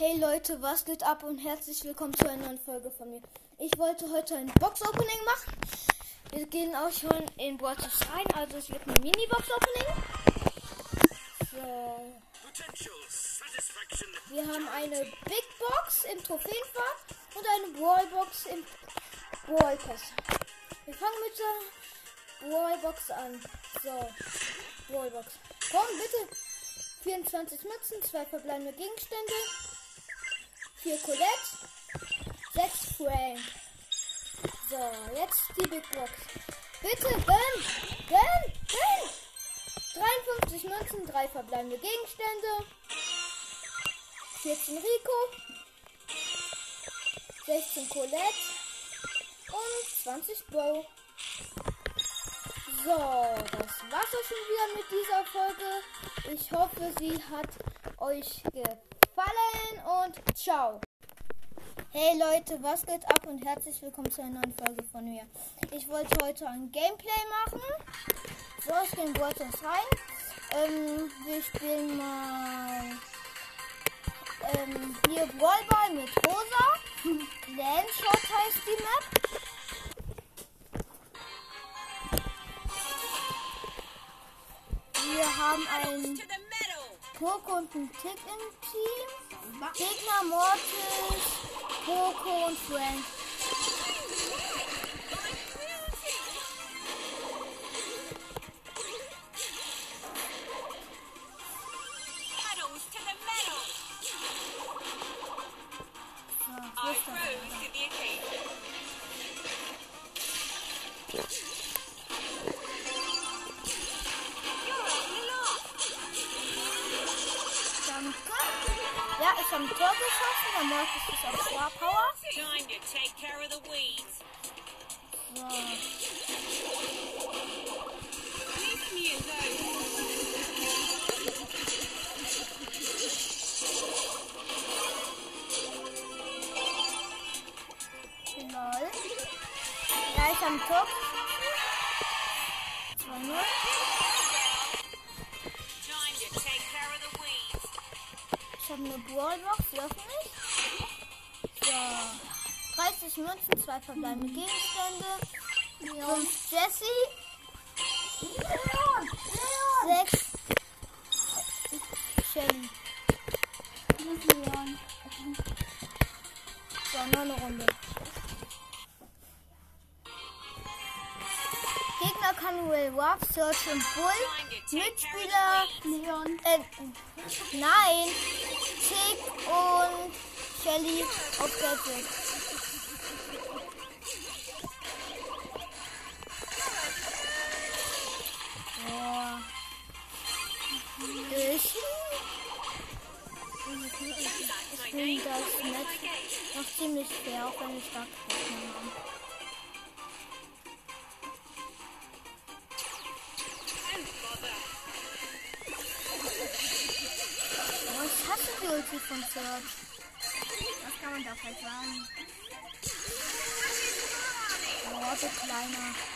Hey Leute, was geht ab und herzlich willkommen zu einer neuen Folge von mir. Ich wollte heute ein Box-Opening machen. Wir gehen auch schon in Brawlers rein, also es wird ein Mini-Box-Opening. So. Wir haben eine Big Box im Trophäenfach und eine Brawlbox im Brawlpass. Wir fangen mit der Brawlbox an. So, Brawlbox. Komm, bitte. 24 Mützen, zwei verbleibende Gegenstände, 4 Colette, 6 Frank. So, jetzt die Big Box. Bitte, gönn! Gönn! Gönn! 53 Münzen, 3 verbleibende Gegenstände, 14 Rico, 16 Colette und 20 Bow. So, das war's auch schon wieder mit dieser Folge. Ich hoffe, sie hat euch gefallen und ciao. Hey Leute, was geht ab und herzlich willkommen zu einer neuen Folge von mir. Ich wollte heute ein Gameplay machen. So, ich gehe in Wortes rein. Ähm, wir spielen mal ähm, hier Ballball mit Rosa. Landshot heißt die Map. Wir haben einen Poco und einen Tick im Team. Gegner Mortis, Poco und Frank. Münzen, zwei verbleibende Gegenstände. 5 Jessie. 6 Shelly. So, noch eine Runde. Gegner kann Will Ruff, Search und Bull. Mitspieler. Leon. Äh, nein. Tick und Shelly auf Gadget. Boah. Finde das Match noch ziemlich fair, auch wenn ich stark Gegner habe. Oh, ich hasse die Ulti von Search. Das kann man doch halt sagen. Oh, du Kleiner.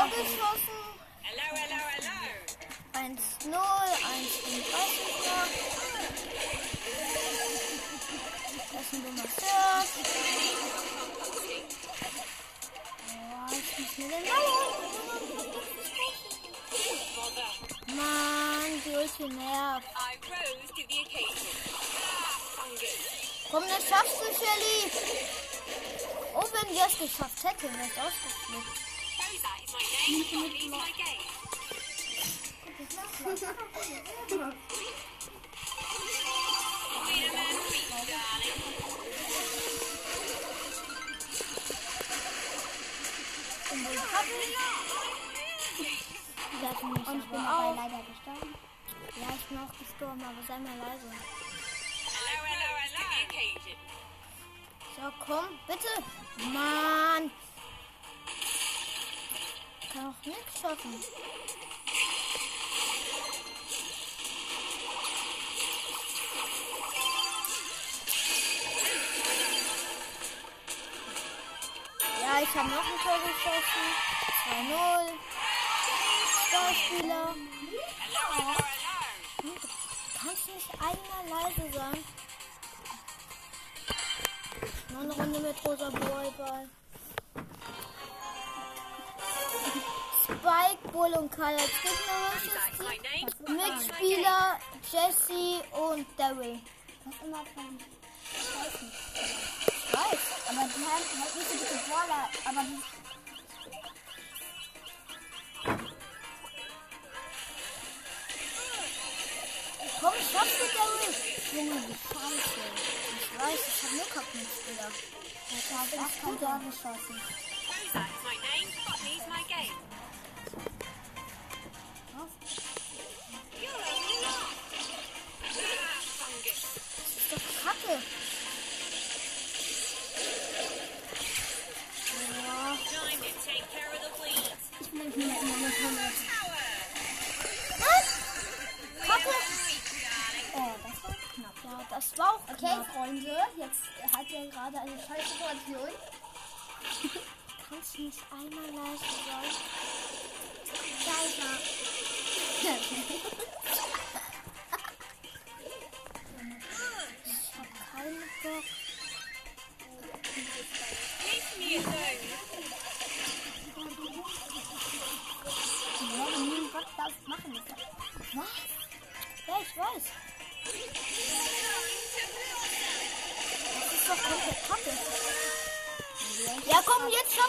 Tor geschossen. Hello, hello, hello. 1-0, 1 in 30 noch. Das ist ein dummer Search. Oh, ich muss mir den Ball. Mann, die Ulti nervt. I rose to the occasion. Fungus. Komm, das schaffst du, Shelly. Oh, wenn wir es geschafft hätten, wäre es ausgeflippt. Und ich bin auch leider gestorben. Ja, ich bin auch gestorben, aber sei mal leise. Hello, hello, hello. So, komm, bitte. Mann. Nichts schaffen. Ja, ich habe noch ein Tor geschossen. 2-0. Starspieler. Hm, Kannst du nicht einmal leise sein? Noch eine Runde mit rosa Ballball. Spike, Bull und Karl als. Team. Mitspieler Jesse und Daryl. Was immer von. Ich weiß. Ich aber die haben halt nicht so gute Brawler, aber die. Komm, schaffst du Daryl? Junge, wie scheiße. Ich weiß, ich habe nur Kackmitspieler. Ich habe auch kein Tor geschossen. Who's that? My name. Botany's my game.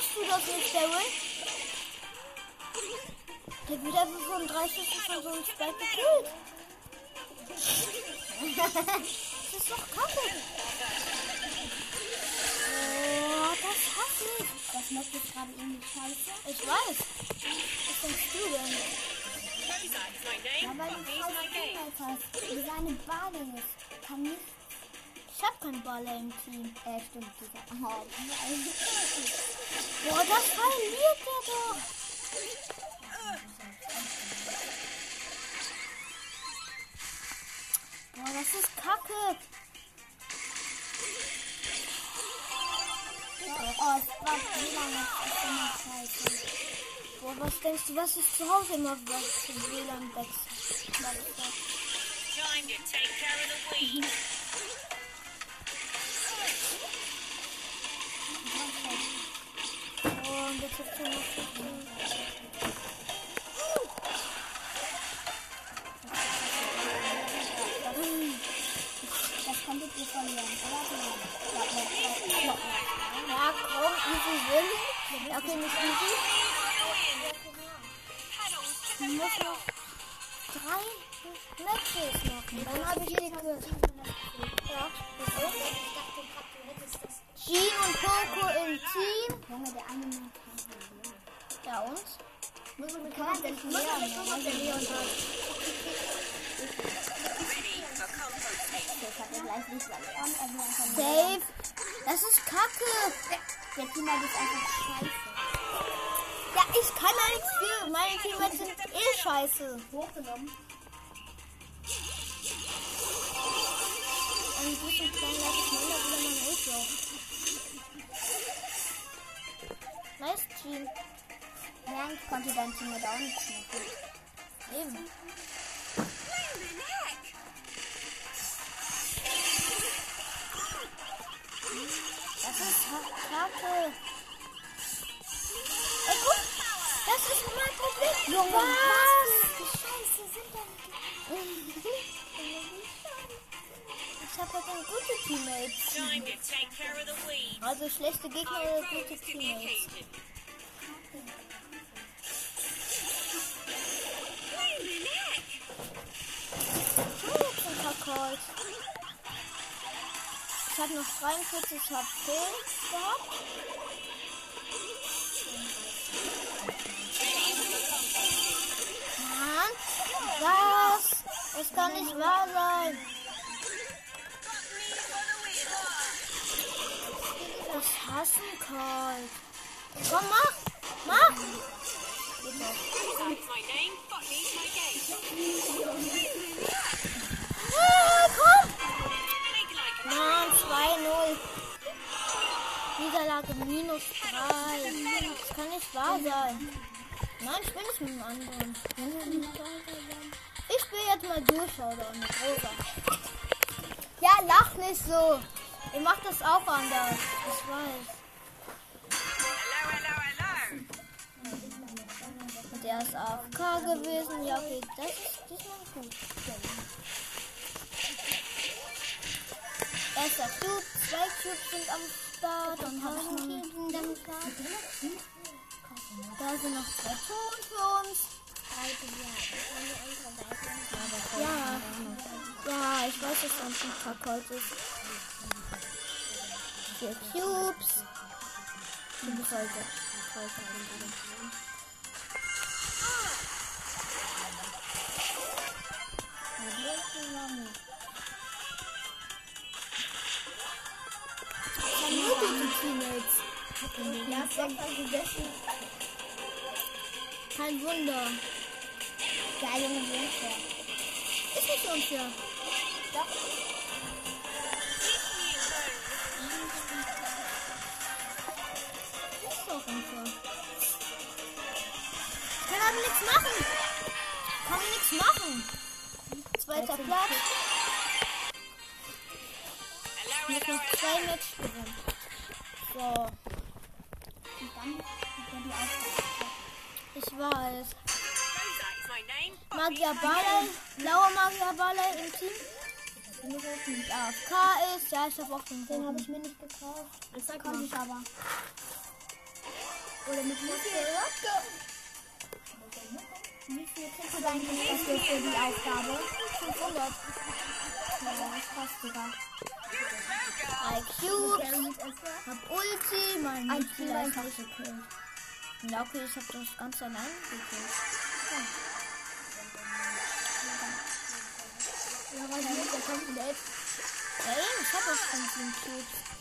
Jetzt schaffst du das nicht, Daryl. Der wird einfach von drei Schüssen von so einem Spike gekillt. das ist doch kacke. Oh, das hasse ich. Das macht jetzt gerade irgendwie scheiße. Ich weiß. Was denkst du denn? My game. Teammates hast. Wie seine Bade ist. Kann nicht. Ich hab keinen Baller im Team. Äh, stimmt, dieser. Oh, Boah, das verliert der doch. Boah, das ist kacke. oh, es war wie lange. Das ist immer. Boah, was denkst du, was ist zu Hause immer was für WLAN wechselt? Time to take care of the weeds. Okay, nicht easy. Ich muss noch drei Matches machen. Dann habe ich die gekillt. Ja, wieso? Jean und Coco im Team. Ja, und? Muss man kann man denn Leon. Das hat er gleich nicht nur. Dave, das ist kacke. Der Teammate ist einfach scheiße. Ja, ich kann da nichts für. Meine Teammates sind eh scheiße. Hochgenommen. Ein bisschen kleiner, schneller wieder mein Nice Team. Ja, ich konnte dein Teammate auch nichts machen. Eben. Das ist kacke. Ey, guck. Das ist mein Problem. Junge, Teammates. Time to take care of the weeds. Also schlechte Gegner oder gute Teammates. Kakao. Ich habe noch 43 HP gehabt. Mann, was? Das kann nicht wahr sein. Das hassen kalt. Komm, mach! Mach! Ah, komm! Mann, 2-0. Niederlage minus 3. Das kann nicht wahr sein. Nein, ich bin nicht mit dem anderen. Ich spiele jetzt mal durch, oder? Mit Rosa. Ja, lach nicht so. Ihr macht das auch anders. Ich weiß. Hello, hello, hello. Und er ist AFK gewesen. Ja, okay, das ist diesmal gut. Erster Cube, zwei Cubes sind am Start. Dann habe ich noch einen am Start. Da sind noch zwei Ton für uns. Ja, ja, ich weiß, dass sonst ein Kackholz ist. Vier Cubes. Teammates. Ja, Soccer gegessen. Kein Wunder. Junge, Junge. Ist nicht unfair. Doch. Zweiter Platz. Hello, noch zwei Match gewinnen. So, Und dann ja die Aufgabe. ich weiß. Magier Barley, blauer Magier Barley im Team. Mit AFK ist. Ja, ich habe auch den Den habe ich mir nicht gekauft. Das konnte ich aber. Oder mit Muskel. Wie viel kriegst du eigentlich dafür für die Aufgabe? 500. Ja, das ist fast sogar. Drei Cubes. Carry mit Esser. Hab Ulti. Mein Ein Team ist nicht. gekillt. Ja, okay, ich habe das ganz allein gekillt. Ja, weil die ist ja komplett. Ey, ich habe auch 15 Cubes.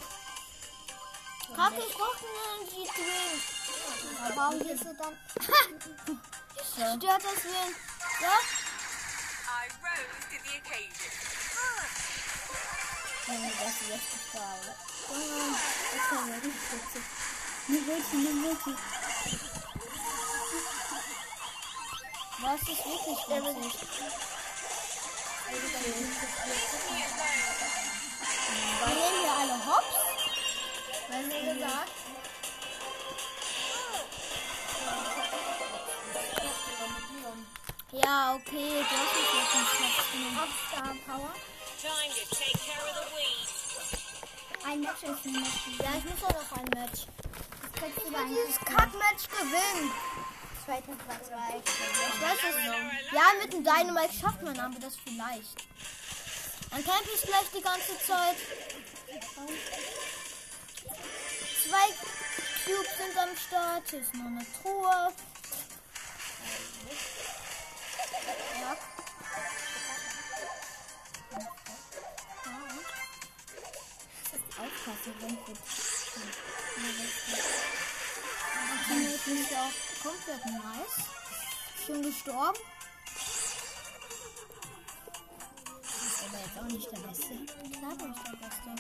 Kacke, ich brauche einen. Aber warum gehst du dann? Stört das wen? Ja? I rose to the occasion. Junge, das ist jetzt die Frage. Das war richtig witzig. Eine Multi, eine Multi. Was ist wirklich witzig? Wir nehmen hier alle Hops. Hast du gesagt? Ja, okay, hast mich jetzt Hops genommen. Auf Star Power. Ein Match ist ein Match. Ja, ich muss auch noch ein Match. Das Ich will dann dieses Kack-Match gewinnen. Zweiter Platz. Ich weiß es noch. Ja, mit dem Dynamite schafft man aber das vielleicht. Dann camp ich gleich die ganze Zeit. Zwei Cubes sind am Start. Hier ist noch eine Truhe. Aufpassen, wenn du Teammate finde ich auch komplett nice. Schon gestorben. Ist aber jetzt auch nicht der Beste. Klar bin ich der Beste.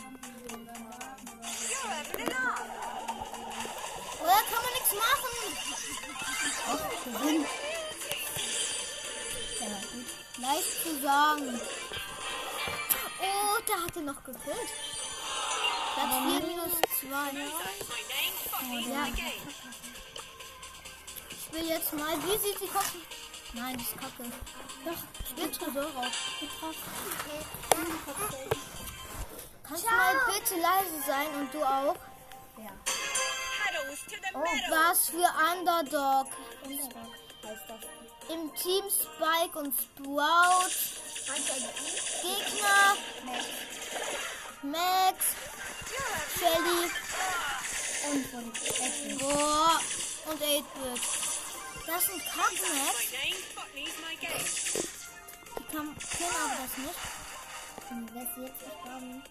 Oder kann man nichts machen? auch gewinnen. Leicht zu sagen. Oh, der hatte noch gekillt. Platz 4 minus 2. My name. Fuck Ja. Ich will jetzt mal. Wie sieht die Kopf? Nein, das ist kacke. Doch, spiel Tresor raus. Kannst du mal bitte leise sein und du auch? Ja. Oh, was für Underdog. Underdog heißt das. Im Team Spike und Sprout. Gegner. Max. Shelly. Und von Essen. Boah. Und 8-Bit. Das sind game. Die kann, können aber das nicht. Und wer ist jetzt gestorben?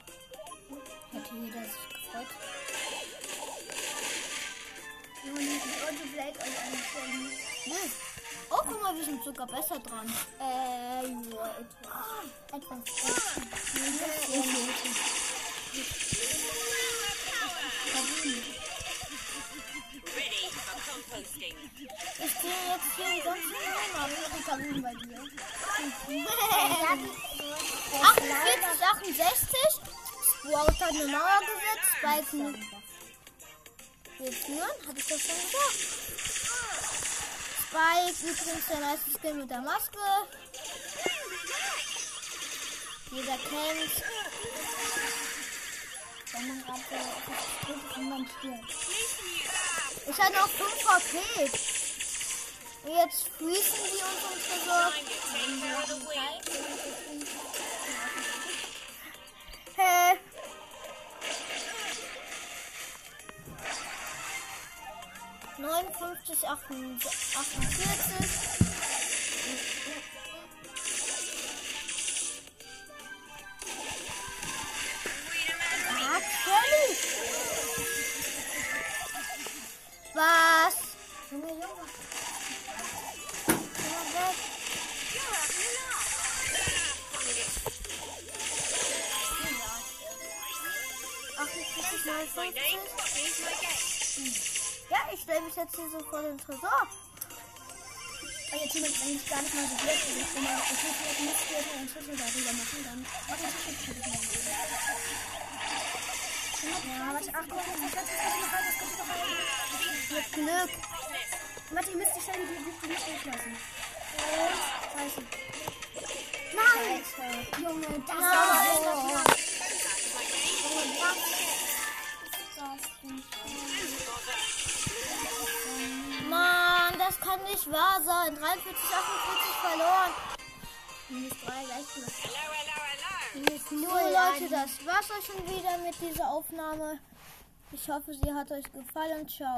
Hätte jeder sich gefreut. Junge, ein Autoblade und ein Shelly. Oh, guck mal, wir sind sogar besser dran. Äh, ja, etwas. Etwas. Ich bin jetzt hier die ganzen Nummern. Ich bei dir. 48, 68. Sprout hat eine Mauer gesetzt. Spike nur. Jetzt nur, habe ich das schon gesagt. Spike übrigens der meiste Skill mit der Maske. Jeder kennt. Wenn man gerade kann man stirbt. Ich hatte noch 5 HP. Und jetzt freezen die uns um 59, 48. jetzt hier so vor den Tresor. Oh, jetzt jemand eigentlich gar nicht mal so blöd. Ich bin mal, ich muss vielleicht nicht hier einen Schlüssel darüber machen, dann. Warte, ich muss jetzt Ja, warte, ach guck, das kommt noch rein, das kommt noch. Mit Glück. Warte, ihr müsst die Stelle, die die nicht durchlassen. Scheiße. Nein! Scheiße. Junge, das war so knapp. Mann, das kann nicht wahr sein. 43, 48 verloren. Minus drei, gleich plus. Minus So null. Leute, das war's auch schon wieder mit dieser Aufnahme. Ich hoffe, sie hat euch gefallen. Ciao.